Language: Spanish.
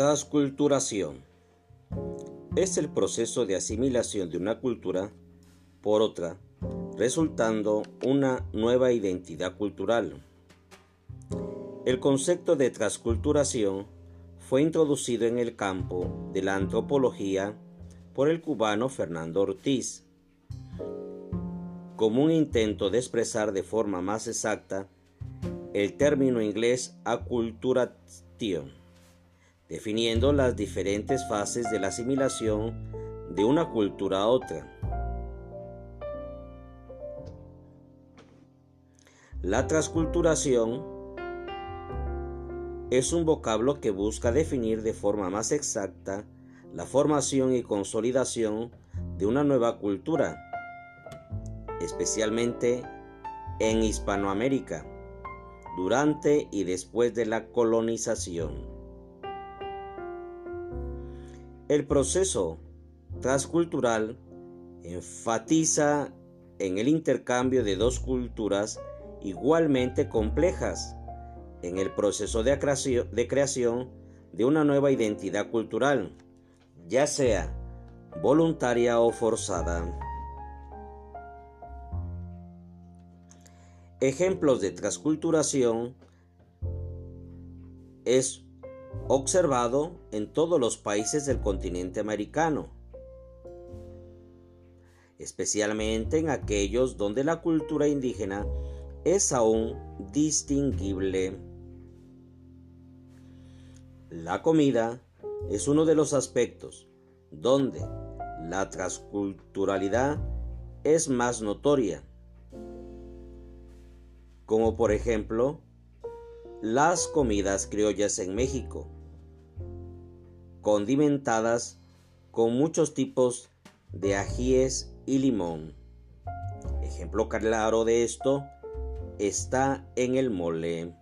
Transculturación es el proceso de asimilación de una cultura por otra, resultando una nueva identidad cultural. El concepto de transculturación fue introducido en el campo de la antropología por el cubano Fernando Ortiz, como un intento de expresar de forma más exacta el término inglés acculturation definiendo las diferentes fases de la asimilación de una cultura a otra. La transculturación es un vocablo que busca definir de forma más exacta la formación y consolidación de una nueva cultura, especialmente en Hispanoamérica, durante y después de la colonización. El proceso transcultural enfatiza en el intercambio de dos culturas igualmente complejas en el proceso de creación de una nueva identidad cultural, ya sea voluntaria o forzada. Ejemplos de transculturación es observado en todos los países del continente americano, especialmente en aquellos donde la cultura indígena es aún distinguible. La comida es uno de los aspectos donde la transculturalidad es más notoria, como por ejemplo las comidas criollas en México, condimentadas con muchos tipos de ajíes y limón. Ejemplo claro de esto está en el mole.